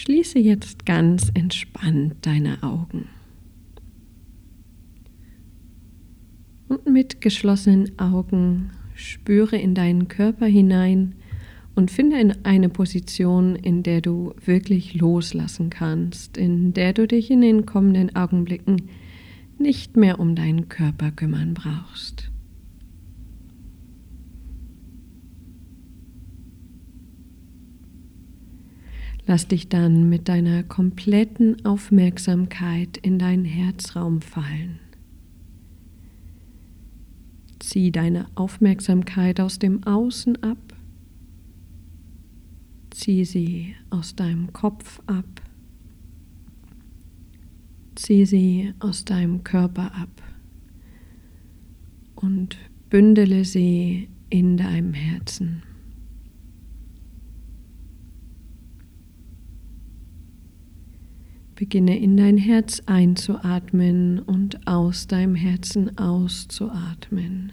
Schließe jetzt ganz entspannt deine Augen. Und mit geschlossenen Augen spüre in deinen Körper hinein und finde in eine Position, in der du wirklich loslassen kannst, in der du dich in den kommenden Augenblicken nicht mehr um deinen Körper kümmern brauchst. Lass dich dann mit deiner kompletten Aufmerksamkeit in deinen Herzraum fallen. Zieh deine Aufmerksamkeit aus dem Außen ab. Zieh sie aus deinem Kopf ab. Zieh sie aus deinem Körper ab und bündele sie in deinem Herzen. Beginne in dein Herz einzuatmen und aus deinem Herzen auszuatmen.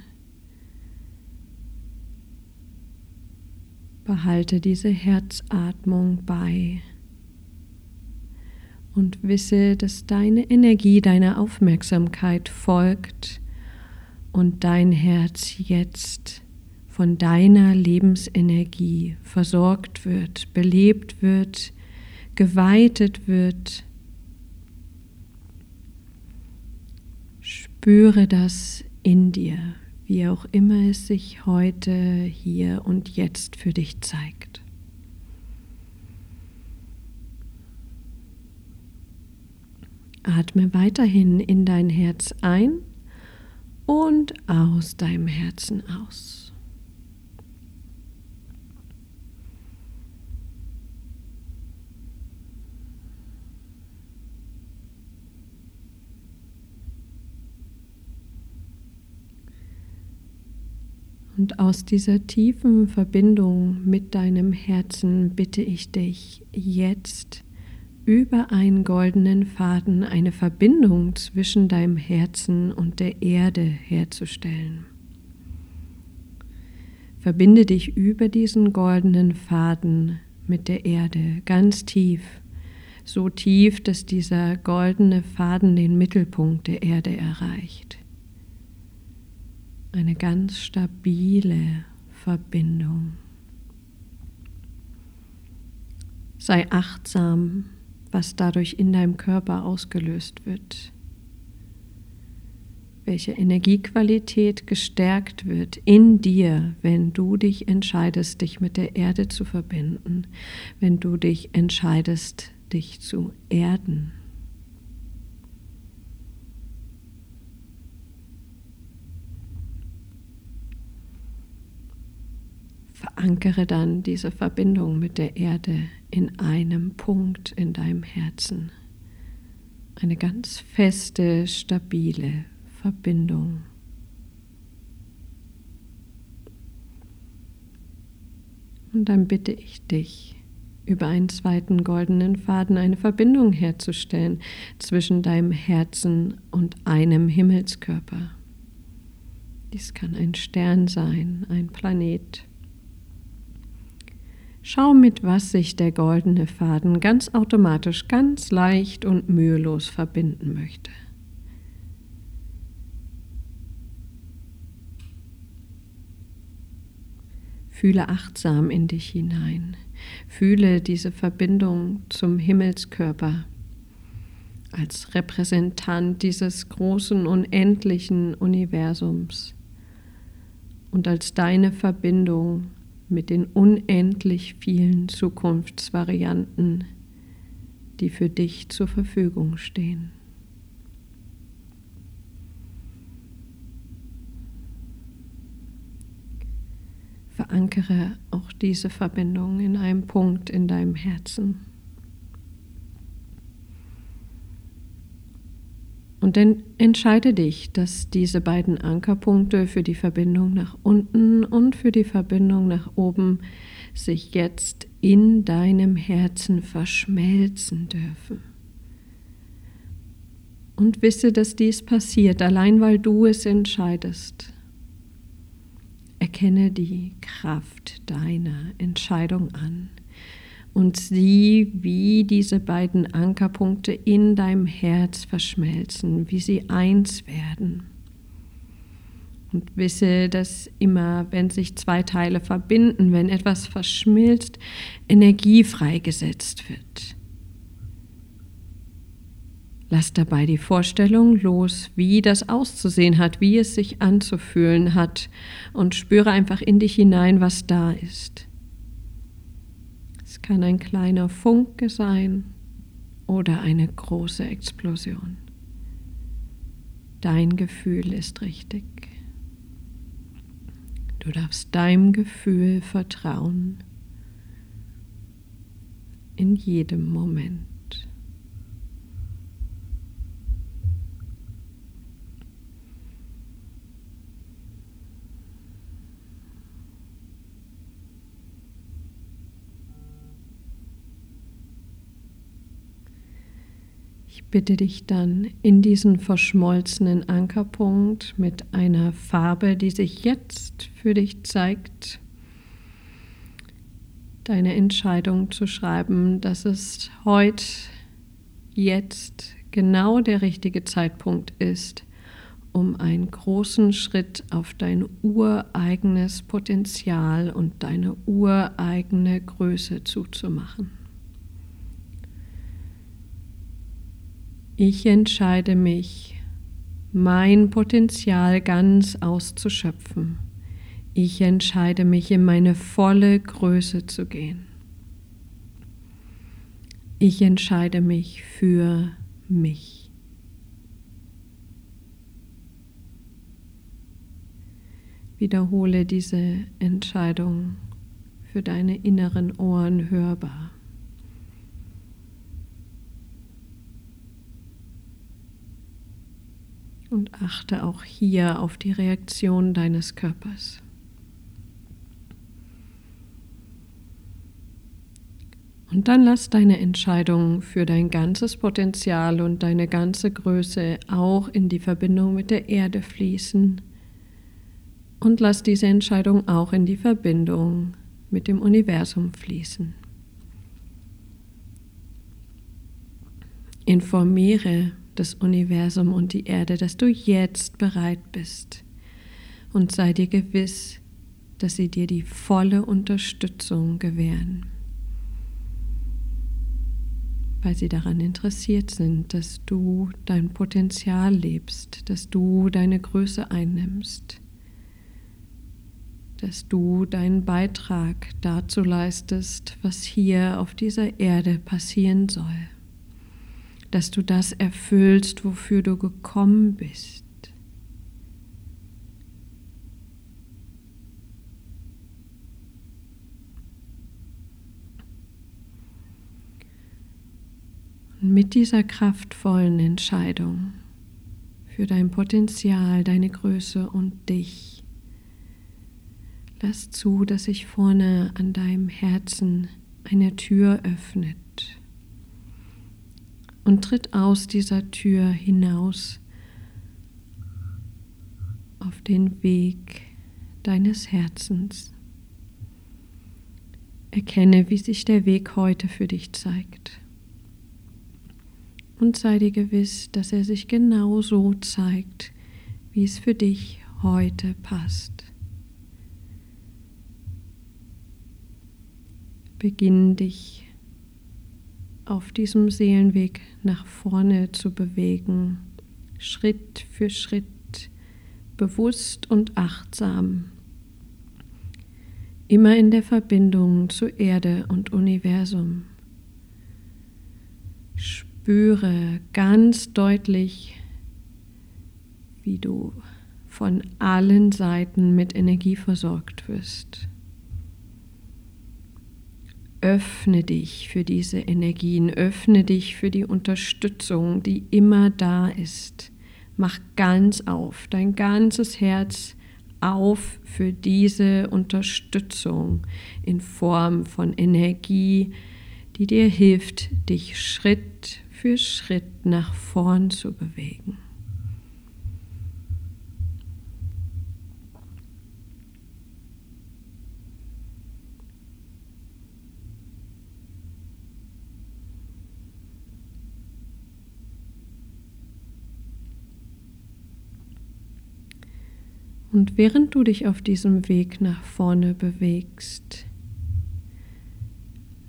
Behalte diese Herzatmung bei und wisse, dass deine Energie deiner Aufmerksamkeit folgt und dein Herz jetzt von deiner Lebensenergie versorgt wird, belebt wird, geweitet wird Spüre das in dir, wie auch immer es sich heute, hier und jetzt für dich zeigt. Atme weiterhin in dein Herz ein und aus deinem Herzen aus. Und aus dieser tiefen Verbindung mit deinem Herzen bitte ich dich jetzt über einen goldenen Faden eine Verbindung zwischen deinem Herzen und der Erde herzustellen. Verbinde dich über diesen goldenen Faden mit der Erde ganz tief, so tief, dass dieser goldene Faden den Mittelpunkt der Erde erreicht eine ganz stabile Verbindung. Sei achtsam, was dadurch in deinem Körper ausgelöst wird, welche Energiequalität gestärkt wird in dir, wenn du dich entscheidest, dich mit der Erde zu verbinden, wenn du dich entscheidest, dich zu erden. Verankere dann diese Verbindung mit der Erde in einem Punkt in deinem Herzen. Eine ganz feste, stabile Verbindung. Und dann bitte ich dich, über einen zweiten goldenen Faden eine Verbindung herzustellen zwischen deinem Herzen und einem Himmelskörper. Dies kann ein Stern sein, ein Planet, Schau, mit was sich der goldene Faden ganz automatisch, ganz leicht und mühelos verbinden möchte. Fühle achtsam in dich hinein. Fühle diese Verbindung zum Himmelskörper als Repräsentant dieses großen, unendlichen Universums und als deine Verbindung mit den unendlich vielen Zukunftsvarianten, die für dich zur Verfügung stehen. Verankere auch diese Verbindung in einem Punkt in deinem Herzen. Und dann entscheide dich, dass diese beiden Ankerpunkte für die Verbindung nach unten und für die Verbindung nach oben sich jetzt in deinem Herzen verschmelzen dürfen. Und wisse, dass dies passiert, allein weil du es entscheidest. Erkenne die Kraft deiner Entscheidung an und sieh, wie diese beiden Ankerpunkte in deinem Herz verschmelzen, wie sie eins werden. Und wisse, dass immer, wenn sich zwei Teile verbinden, wenn etwas verschmilzt, Energie freigesetzt wird. Lass dabei die Vorstellung los, wie das auszusehen hat, wie es sich anzufühlen hat und spüre einfach in dich hinein, was da ist. Kann ein kleiner Funke sein oder eine große Explosion. Dein Gefühl ist richtig. Du darfst deinem Gefühl vertrauen in jedem Moment. Ich bitte dich dann in diesen verschmolzenen Ankerpunkt mit einer Farbe, die sich jetzt für dich zeigt, deine Entscheidung zu schreiben, dass es heute, jetzt genau der richtige Zeitpunkt ist, um einen großen Schritt auf dein ureigenes Potenzial und deine ureigene Größe zuzumachen. Ich entscheide mich, mein Potenzial ganz auszuschöpfen. Ich entscheide mich, in meine volle Größe zu gehen. Ich entscheide mich für mich. Wiederhole diese Entscheidung für deine inneren Ohren hörbar. Und achte auch hier auf die Reaktion deines Körpers. Und dann lass deine Entscheidung für dein ganzes Potenzial und deine ganze Größe auch in die Verbindung mit der Erde fließen. Und lass diese Entscheidung auch in die Verbindung mit dem Universum fließen. Informiere das Universum und die Erde, dass du jetzt bereit bist. Und sei dir gewiss, dass sie dir die volle Unterstützung gewähren, weil sie daran interessiert sind, dass du dein Potenzial lebst, dass du deine Größe einnimmst, dass du deinen Beitrag dazu leistest, was hier auf dieser Erde passieren soll dass du das erfüllst, wofür du gekommen bist. Und mit dieser kraftvollen Entscheidung für dein Potenzial, deine Größe und dich, lass zu, dass sich vorne an deinem Herzen eine Tür öffnet und tritt aus dieser Tür hinaus auf den Weg deines Herzens. Erkenne, wie sich der Weg heute für dich zeigt. Und sei dir gewiss, dass er sich genau so zeigt, wie es für dich heute passt. Beginn dich auf diesem Seelenweg nach vorne zu bewegen, Schritt für Schritt, bewusst und achtsam, immer in der Verbindung zu Erde und Universum. Spüre ganz deutlich, wie du von allen Seiten mit Energie versorgt wirst. Öffne dich für diese Energien, öffne dich für die Unterstützung, die immer da ist. Mach ganz auf, dein ganzes Herz auf für diese Unterstützung in Form von Energie, die dir hilft, dich Schritt für Schritt nach vorn zu bewegen. Und während du dich auf diesem Weg nach vorne bewegst,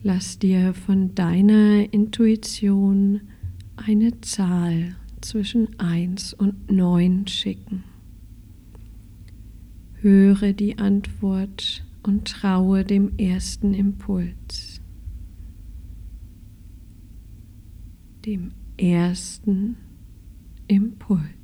lass dir von deiner Intuition eine Zahl zwischen 1 und 9 schicken. Höre die Antwort und traue dem ersten Impuls, dem ersten Impuls.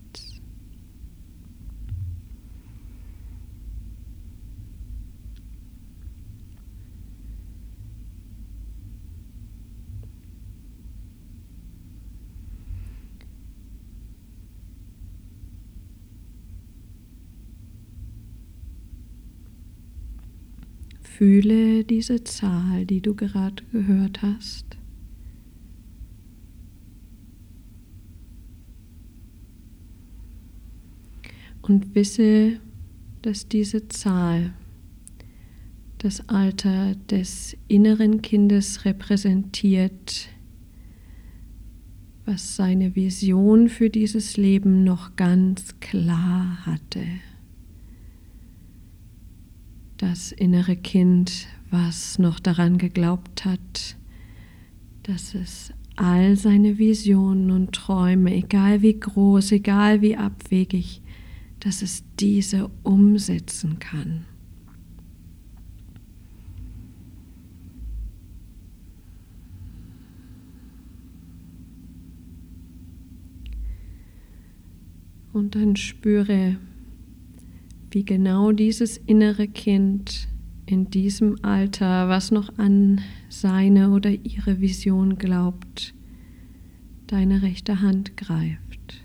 Fühle diese Zahl, die du gerade gehört hast. Und wisse, dass diese Zahl das Alter des inneren Kindes repräsentiert, was seine Vision für dieses Leben noch ganz klar hatte das innere Kind, was noch daran geglaubt hat, dass es all seine Visionen und Träume, egal wie groß, egal wie abwegig, dass es diese umsetzen kann. Und dann spüre, wie genau dieses innere Kind in diesem Alter, was noch an seine oder ihre Vision glaubt, deine rechte Hand greift.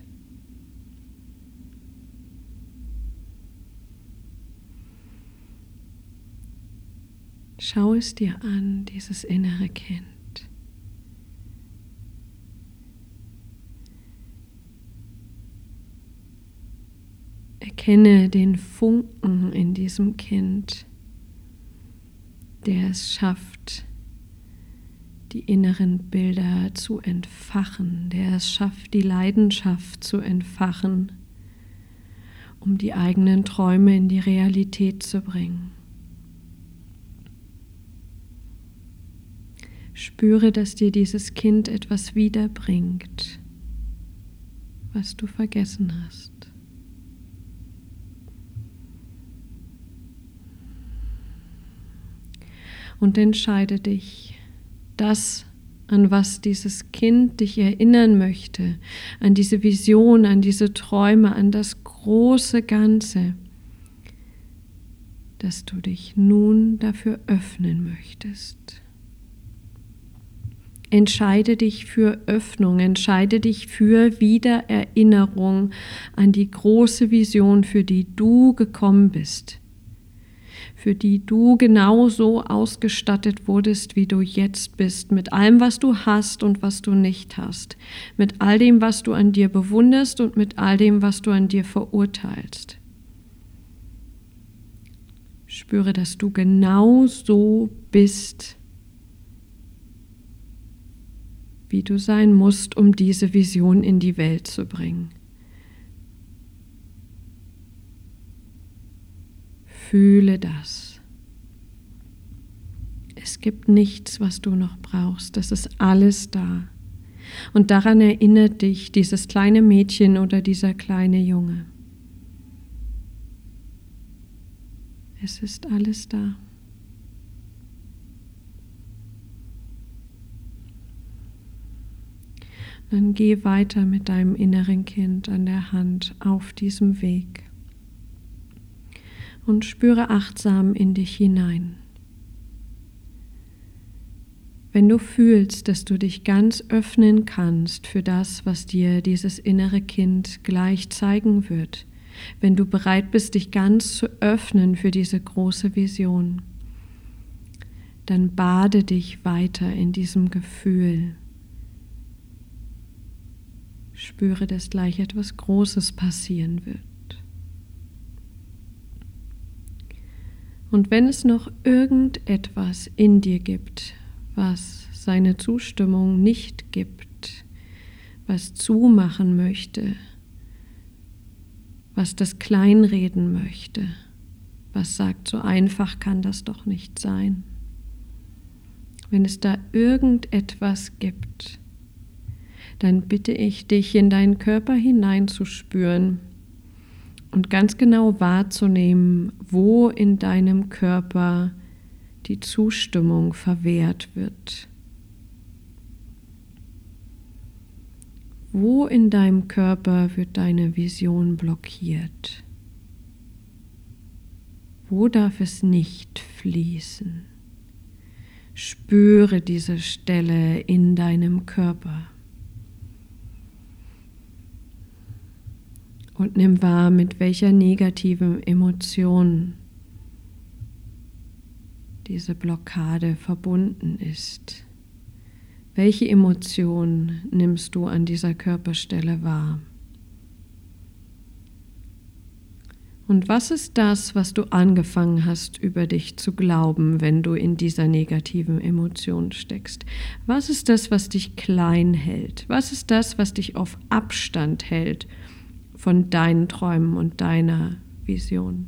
Schau es dir an, dieses innere Kind. Erkenne den Funken in diesem Kind, der es schafft, die inneren Bilder zu entfachen, der es schafft, die Leidenschaft zu entfachen, um die eigenen Träume in die Realität zu bringen. Spüre, dass dir dieses Kind etwas wiederbringt, was du vergessen hast. Und entscheide dich, das, an was dieses Kind dich erinnern möchte, an diese Vision, an diese Träume, an das große Ganze, dass du dich nun dafür öffnen möchtest. Entscheide dich für Öffnung, entscheide dich für Wiedererinnerung an die große Vision, für die du gekommen bist für die du genauso ausgestattet wurdest, wie du jetzt bist, mit allem, was du hast und was du nicht hast, mit all dem, was du an dir bewunderst und mit all dem, was du an dir verurteilst. Spüre, dass du genau so bist, wie du sein musst, um diese Vision in die Welt zu bringen. Fühle das. Es gibt nichts, was du noch brauchst. Das ist alles da. Und daran erinnert dich dieses kleine Mädchen oder dieser kleine Junge. Es ist alles da. Dann geh weiter mit deinem inneren Kind an der Hand auf diesem Weg und spüre achtsam in dich hinein. Wenn du fühlst, dass du dich ganz öffnen kannst für das, was dir dieses innere Kind gleich zeigen wird, wenn du bereit bist, dich ganz zu öffnen für diese große Vision, dann bade dich weiter in diesem Gefühl. Spüre, dass gleich etwas Großes passieren wird. Und wenn es noch irgendetwas in dir gibt, was seine Zustimmung nicht gibt, was zumachen möchte, was das kleinreden möchte, was sagt, so einfach kann das doch nicht sein. Wenn es da irgendetwas gibt, dann bitte ich dich, in deinen Körper hineinzuspüren und ganz genau wahrzunehmen, wo in deinem Körper die Zustimmung verwehrt wird. Wo in deinem Körper wird deine Vision blockiert? Wo darf es nicht fließen? Spüre diese Stelle in deinem Körper. Und nimm wahr, mit welcher negativen Emotion diese Blockade verbunden ist. Welche Emotion nimmst du an dieser Körperstelle wahr? Und was ist das, was du angefangen hast über dich zu glauben, wenn du in dieser negativen Emotion steckst? Was ist das, was dich klein hält? Was ist das, was dich auf Abstand hält von deinen Träumen und deiner Vision?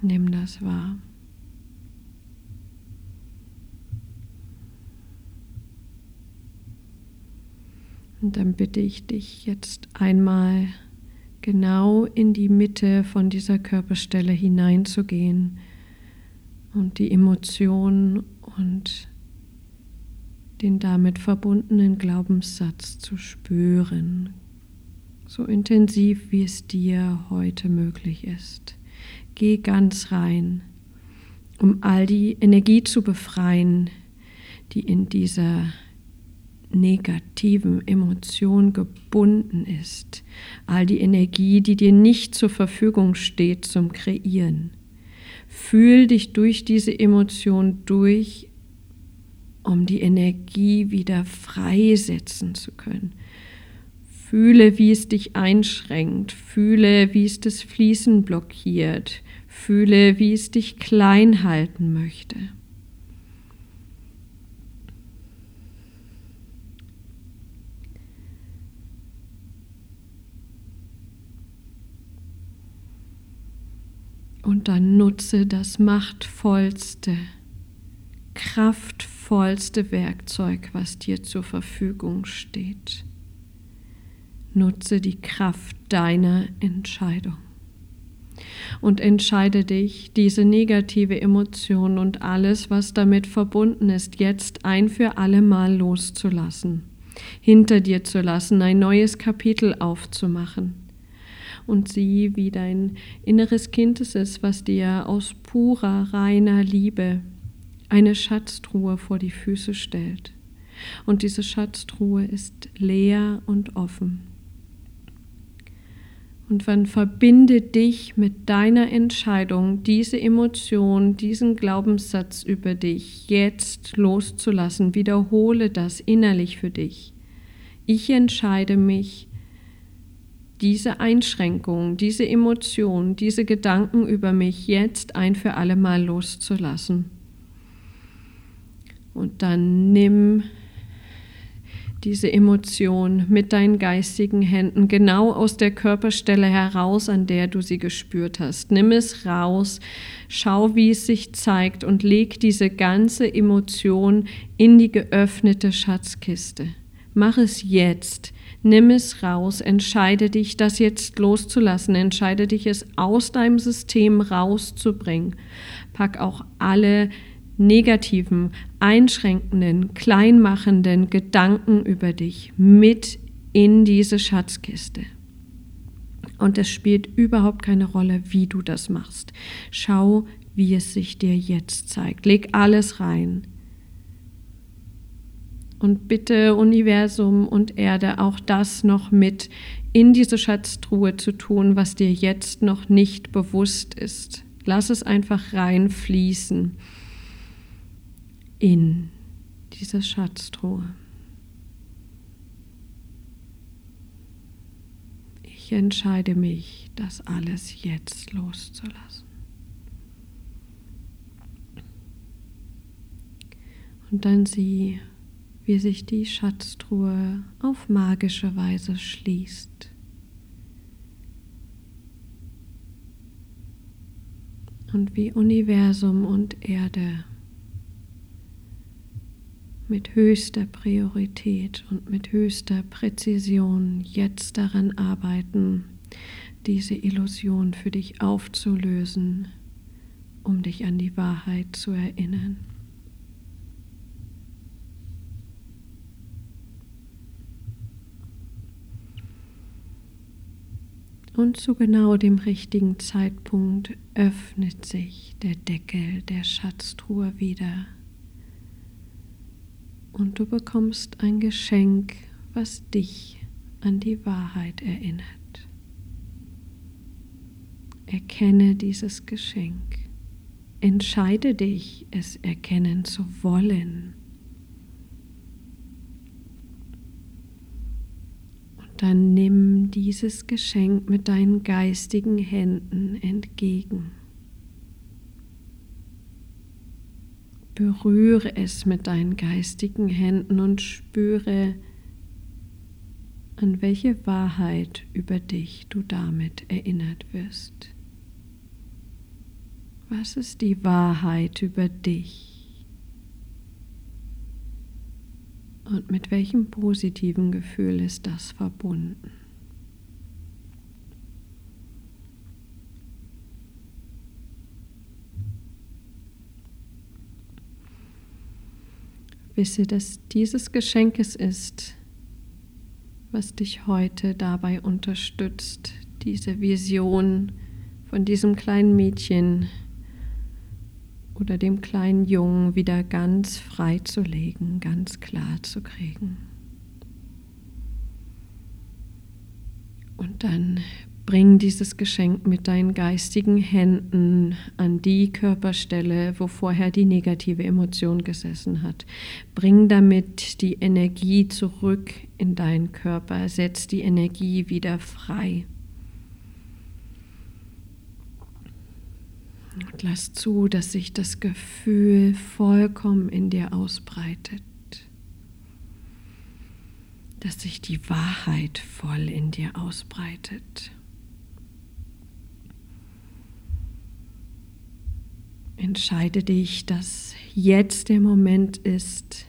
Nimm das wahr. Und dann bitte ich dich jetzt einmal genau in die Mitte von dieser Körperstelle hineinzugehen und die Emotionen und den damit verbundenen Glaubenssatz zu spüren, so intensiv wie es dir heute möglich ist. Geh ganz rein, um all die Energie zu befreien, die in dieser negativen Emotion gebunden ist, all die Energie, die dir nicht zur Verfügung steht zum Kreieren. Fühl dich durch diese Emotion durch, um die Energie wieder freisetzen zu können. Fühle, wie es dich einschränkt. Fühle, wie es das Fließen blockiert. Fühle, wie es dich klein halten möchte. Und dann nutze das machtvollste, kraftvollste Werkzeug, was dir zur Verfügung steht. Nutze die Kraft deiner Entscheidung. Und entscheide dich, diese negative Emotion und alles, was damit verbunden ist, jetzt ein für alle Mal loszulassen, hinter dir zu lassen, ein neues Kapitel aufzumachen und sieh, wie dein inneres Kind es ist, was dir aus purer, reiner Liebe eine Schatztruhe vor die Füße stellt. Und diese Schatztruhe ist leer und offen. Und dann verbinde dich mit deiner Entscheidung, diese Emotion, diesen Glaubenssatz über dich jetzt loszulassen. Wiederhole das innerlich für dich. Ich entscheide mich, diese Einschränkung, diese Emotion, diese Gedanken über mich jetzt ein für alle Mal loszulassen. Und dann nimm diese Emotion mit deinen geistigen Händen genau aus der Körperstelle heraus, an der du sie gespürt hast. Nimm es raus, schau, wie es sich zeigt und leg diese ganze Emotion in die geöffnete Schatzkiste. Mach es jetzt Nimm es raus, entscheide dich, das jetzt loszulassen, entscheide dich, es aus deinem System rauszubringen. Pack auch alle negativen, einschränkenden, kleinmachenden Gedanken über dich mit in diese Schatzkiste. Und es spielt überhaupt keine Rolle, wie du das machst. Schau, wie es sich dir jetzt zeigt. Leg alles rein. Und bitte Universum und Erde auch das noch mit in diese Schatztruhe zu tun, was dir jetzt noch nicht bewusst ist. Lass es einfach reinfließen in diese Schatztruhe. Ich entscheide mich, das alles jetzt loszulassen. Und dann sieh, wie sich die Schatztruhe auf magische Weise schließt. Und wie Universum und Erde mit höchster Priorität und mit höchster Präzision jetzt daran arbeiten, diese Illusion für dich aufzulösen, um dich an die Wahrheit zu erinnern. Und zu genau dem richtigen Zeitpunkt öffnet sich der Deckel der Schatztruhe wieder. Und du bekommst ein Geschenk, was dich an die Wahrheit erinnert. Erkenne dieses Geschenk. Entscheide dich, es erkennen zu wollen. dann nimm dieses Geschenk mit deinen geistigen Händen entgegen. Berühre es mit deinen geistigen Händen und spüre, an welche Wahrheit über dich du damit erinnert wirst. Was ist die Wahrheit über dich? Und mit welchem positiven Gefühl ist das verbunden? Wisse, dass dieses Geschenk es ist, was dich heute dabei unterstützt, diese Vision von diesem kleinen Mädchen oder dem kleinen Jungen wieder ganz frei zu legen, ganz klar zu kriegen. Und dann bring dieses Geschenk mit deinen geistigen Händen an die Körperstelle, wo vorher die negative Emotion gesessen hat. Bring damit die Energie zurück in deinen Körper, setz die Energie wieder frei. Und lass zu, dass sich das Gefühl vollkommen in dir ausbreitet. Dass sich die Wahrheit voll in dir ausbreitet. Entscheide dich, dass jetzt der Moment ist,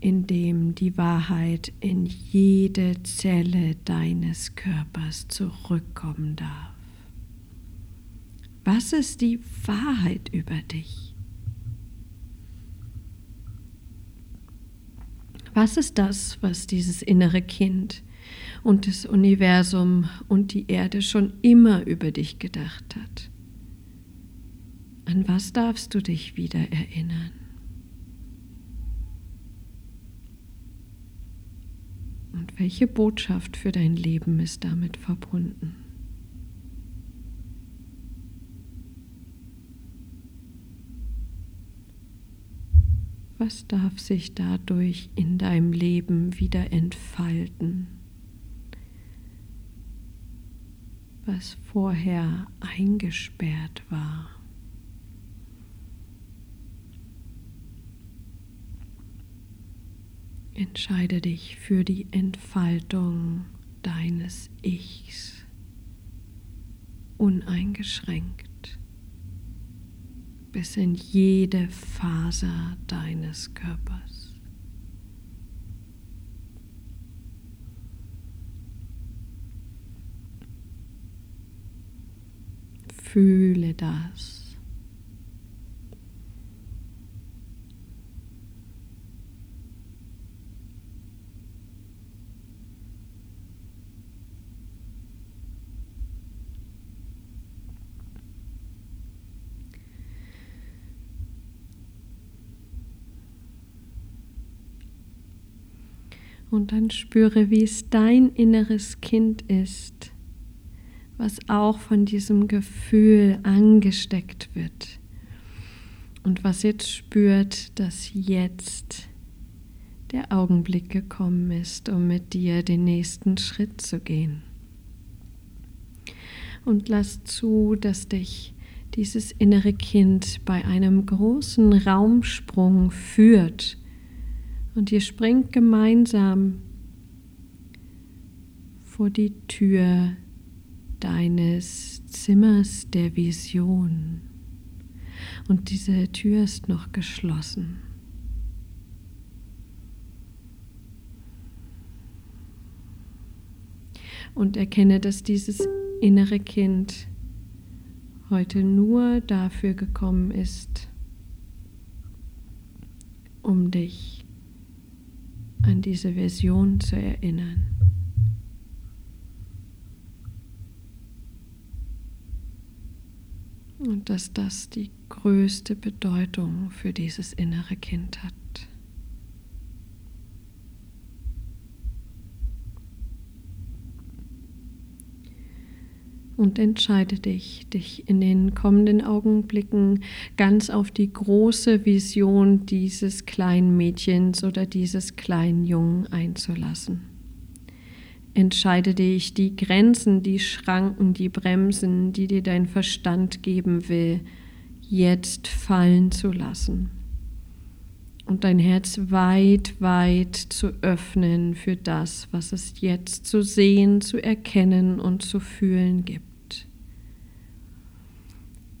in dem die Wahrheit in jede Zelle deines Körpers zurückkommen darf. Was ist die Wahrheit über dich? Was ist das, was dieses innere Kind und das Universum und die Erde schon immer über dich gedacht hat? An was darfst du dich wieder erinnern? Und welche Botschaft für dein Leben ist damit verbunden? Was darf sich dadurch in deinem Leben wieder entfalten, was vorher eingesperrt war? Entscheide dich für die Entfaltung deines Ichs uneingeschränkt bis in jede Faser deines Körpers. Fühle das. Und dann spüre, wie es dein inneres Kind ist, was auch von diesem Gefühl angesteckt wird. Und was jetzt spürt, dass jetzt der Augenblick gekommen ist, um mit dir den nächsten Schritt zu gehen. Und lass zu, dass dich dieses innere Kind bei einem großen Raumsprung führt Und ihr springt gemeinsam vor die Tür deines Zimmers der Vision. Und diese Tür ist noch geschlossen. Und erkenne, dass dieses innere Kind heute nur dafür gekommen ist, um dich an diese Version zu erinnern. Und dass das die größte Bedeutung für dieses innere Kind hat. Und entscheide dich, dich in den kommenden Augenblicken ganz auf die große Vision dieses kleinen Mädchens oder dieses kleinen Jungen einzulassen. Entscheide dich, die Grenzen, die Schranken, die Bremsen, die dir dein Verstand geben will, jetzt fallen zu lassen und dein Herz weit, weit zu öffnen für das, was es jetzt zu sehen, zu erkennen und zu fühlen gibt.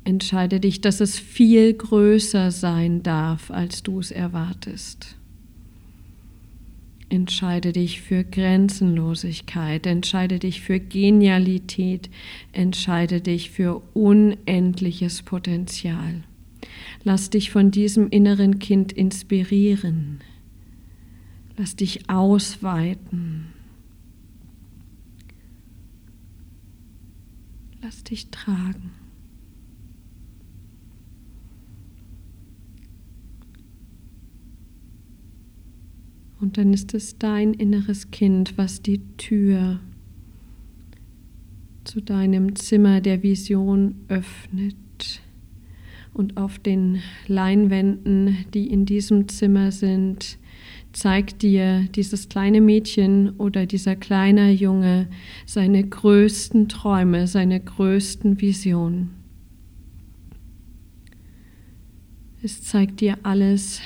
Entscheide dich, dass es viel größer sein darf, als du es erwartest. Entscheide dich für Grenzenlosigkeit, entscheide dich für Genialität, entscheide dich für unendliches Potenzial. Lass dich von diesem inneren Kind inspirieren. Lass dich ausweiten. Lass dich tragen. Und dann ist es dein inneres Kind, was die Tür zu deinem Zimmer der Vision öffnet und auf den Leinwänden, die in diesem Zimmer sind, zeigt dir dieses kleine Mädchen oder dieser kleine Junge seine größten Träume, seine größten Visionen. Es zeigt dir alles,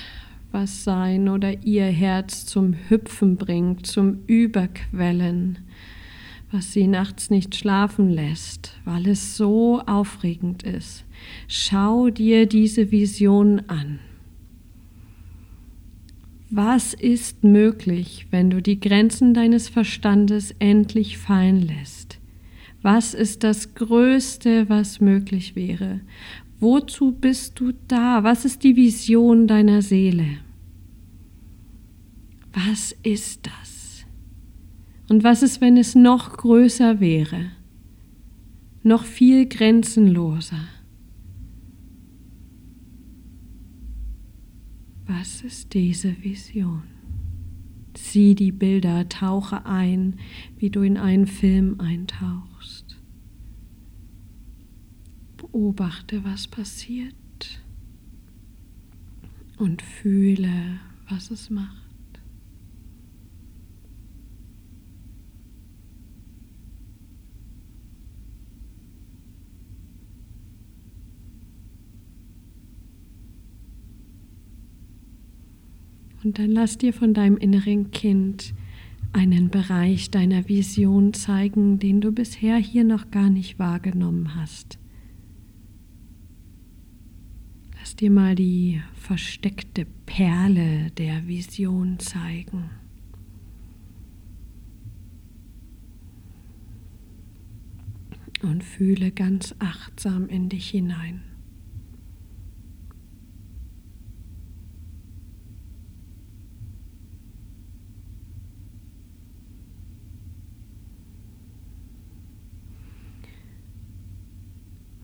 was sein oder ihr Herz zum Hüpfen bringt, zum Überquellen, was sie nachts nicht schlafen lässt, weil es so aufregend ist. Schau dir diese Vision an. Was ist möglich, wenn du die Grenzen deines Verstandes endlich fallen lässt? Was ist das Größte, was möglich wäre? Wozu bist du da? Was ist die Vision deiner Seele? Was ist das? Und was ist, wenn es noch größer wäre, noch viel grenzenloser? Was ist diese Vision? Sieh die Bilder, tauche ein, wie du in einen Film eintauchst. Beobachte, was passiert und fühle, was es macht. Und dann lass dir von deinem inneren Kind einen Bereich deiner Vision zeigen, den du bisher hier noch gar nicht wahrgenommen hast. Lass dir mal die versteckte Perle der Vision zeigen. Und fühle ganz achtsam in dich hinein.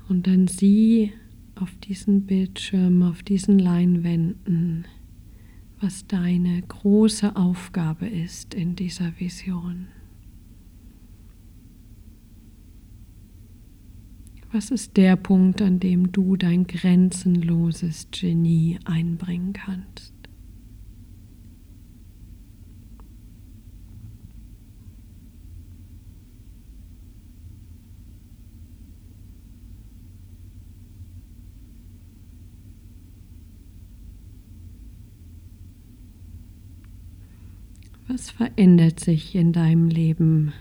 Und dann sieh auf diesen Bildschirm, auf diesen Leinwänden, was deine große Aufgabe ist in dieser Vision. Was ist der Punkt, an dem du dein grenzenloses Genie einbringen kannst? Was verändert sich in deinem Leben,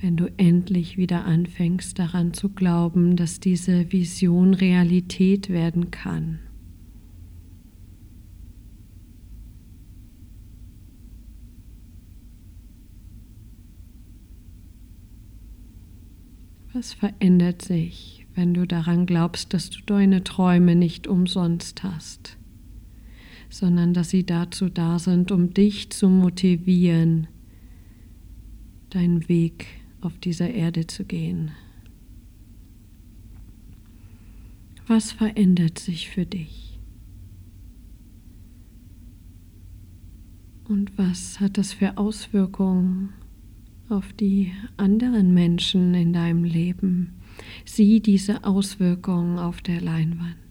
wenn du endlich wieder anfängst daran zu glauben, dass diese Vision Realität werden kann? Was verändert sich, wenn du daran glaubst, dass du deine Träume nicht umsonst hast? Sondern dass sie dazu da sind, um dich zu motivieren, deinen Weg auf dieser Erde zu gehen. Was verändert sich für dich? Und was hat das für Auswirkungen auf die anderen Menschen in deinem Leben? Sieh diese Auswirkungen auf der Leinwand.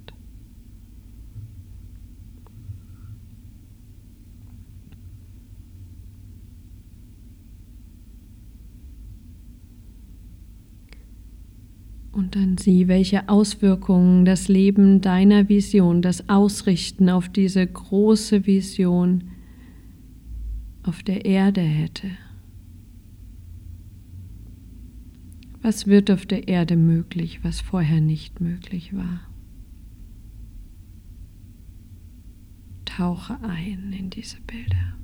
Und dann sieh, welche Auswirkungen das Leben deiner Vision, das Ausrichten auf diese große Vision auf der Erde hätte. Was wird auf der Erde möglich, was vorher nicht möglich war? Tauche ein in diese Bilder.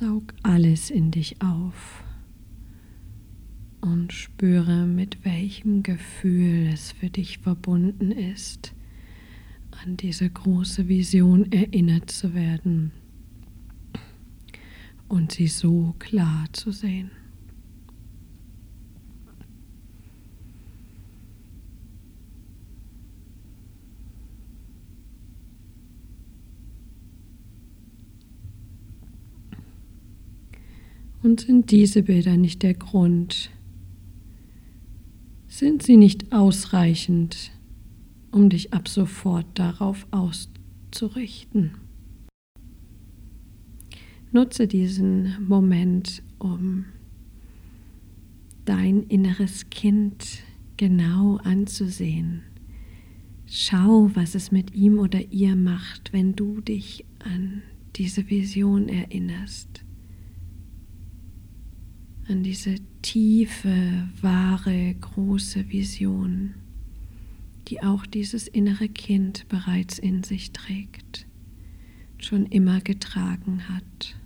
Saug alles in dich auf und spüre, mit welchem Gefühl es für dich verbunden ist, an diese große Vision erinnert zu werden und sie so klar zu sehen. Und sind diese Bilder nicht der Grund? Sind sie nicht ausreichend, um dich ab sofort darauf auszurichten? Nutze diesen Moment, um dein inneres Kind genau anzusehen. Schau, was es mit ihm oder ihr macht, wenn du dich an diese Vision erinnerst an diese tiefe, wahre, große Vision, die auch dieses innere Kind bereits in sich trägt, schon immer getragen hat.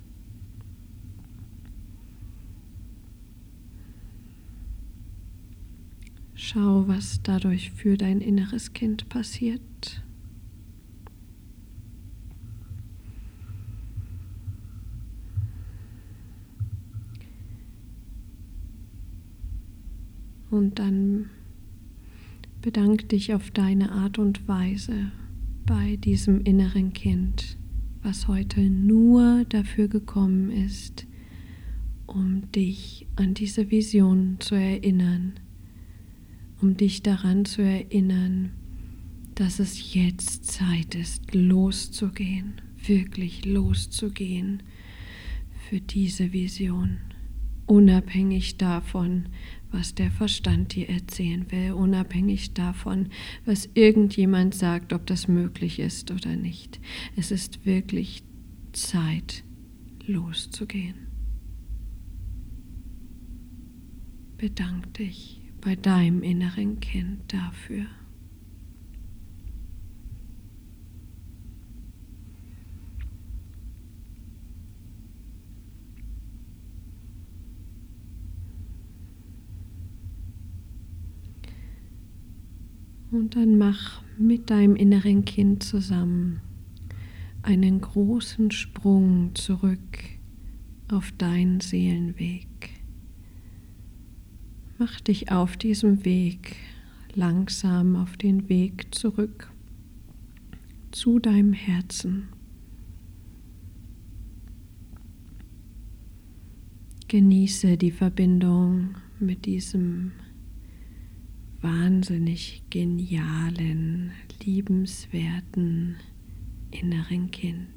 Schau, was dadurch für dein inneres Kind passiert. Und dann bedank dich auf deine Art und Weise bei diesem inneren Kind, was heute nur dafür gekommen ist, um dich an diese Vision zu erinnern, um dich daran zu erinnern, dass es jetzt Zeit ist, loszugehen, wirklich loszugehen für diese Vision, unabhängig davon, was der Verstand dir erzählen will, unabhängig davon, was irgendjemand sagt, ob das möglich ist oder nicht. Es ist wirklich Zeit, loszugehen. Bedank dich bei deinem inneren Kind dafür. Und dann mach mit deinem inneren Kind zusammen einen großen Sprung zurück auf deinen Seelenweg. Mach dich auf diesem Weg langsam auf den Weg zurück zu deinem Herzen. genieße die Verbindung mit diesem wahnsinnig genialen, liebenswerten inneren Kind.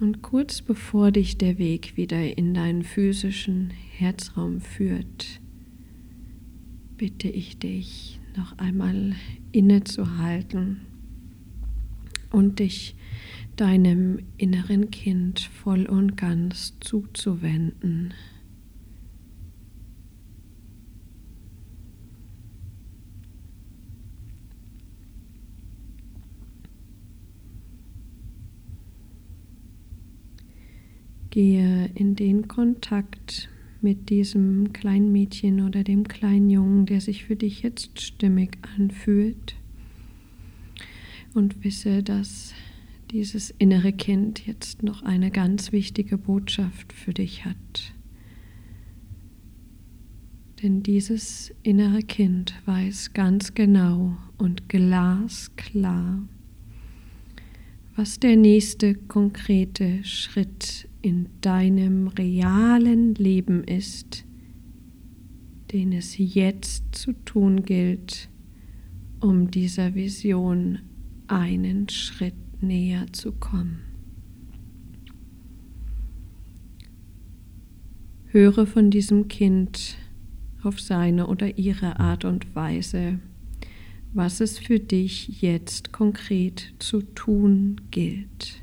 Und kurz bevor dich der Weg wieder in deinen physischen Herzraum führt, bitte ich dich noch einmal innezuhalten und dich deinem inneren Kind voll und ganz zuzuwenden. Gehe in den Kontakt mit diesem kleinen Mädchen oder dem kleinen Jungen, der sich für dich jetzt stimmig anfühlt. Und wisse, dass dieses innere Kind jetzt noch eine ganz wichtige Botschaft für dich hat. Denn dieses innere Kind weiß ganz genau und glasklar, was der nächste konkrete Schritt in deinem realen Leben ist, den es jetzt zu tun gilt, um dieser Vision einen Schritt näher zu kommen. Höre von diesem Kind auf seine oder ihre Art und Weise, was es für dich jetzt konkret zu tun gilt.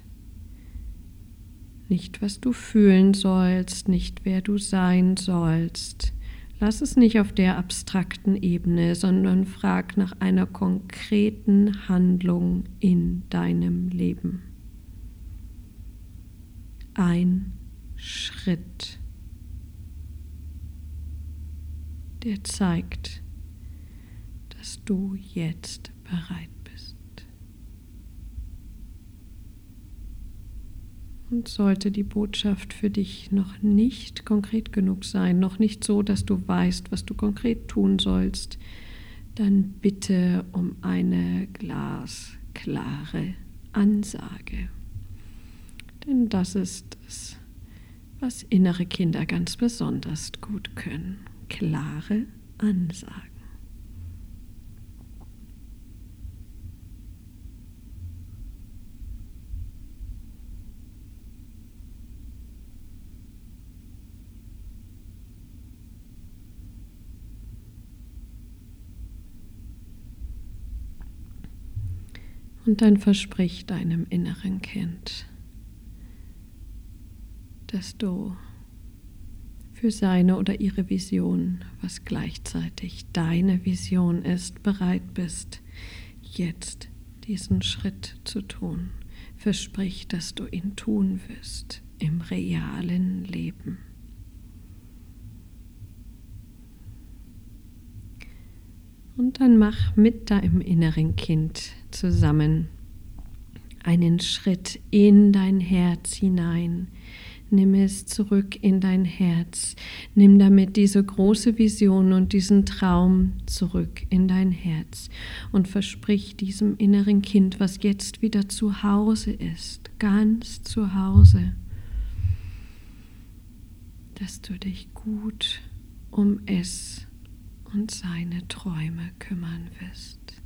Nicht, was du fühlen sollst, nicht, wer du sein sollst. Lass es nicht auf der abstrakten Ebene, sondern frag nach einer konkreten Handlung in deinem Leben. Ein Schritt, der zeigt, dass du jetzt bereit Und sollte die Botschaft für dich noch nicht konkret genug sein, noch nicht so, dass du weißt, was du konkret tun sollst, dann bitte um eine glasklare Ansage. Denn das ist es, was innere Kinder ganz besonders gut können. Klare Ansagen. Und dann versprich deinem inneren Kind, dass du für seine oder ihre Vision, was gleichzeitig deine Vision ist, bereit bist, jetzt diesen Schritt zu tun. Versprich, dass du ihn tun wirst im realen Leben. Und dann mach mit deinem inneren Kind zusammen einen Schritt in dein Herz hinein. Nimm es zurück in dein Herz. Nimm damit diese große Vision und diesen Traum zurück in dein Herz und versprich diesem inneren Kind, was jetzt wieder zu Hause ist, ganz zu Hause, dass du dich gut um es und seine Träume kümmern wirst.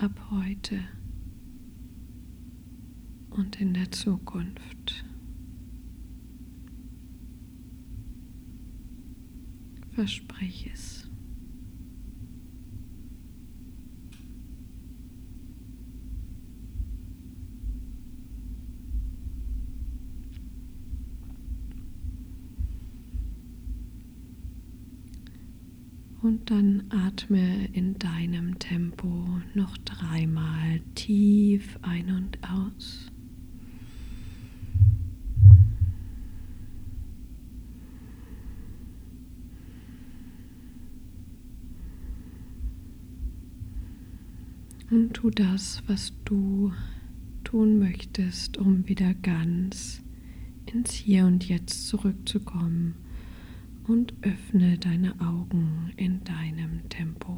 Ab heute und in der Zukunft. Versprich es. Und dann atme in deinem Tempo noch dreimal tief ein und aus. Und tu das, was du tun möchtest, um wieder ganz ins Hier und Jetzt zurückzukommen und öffne deine Augen in deinem Tempo.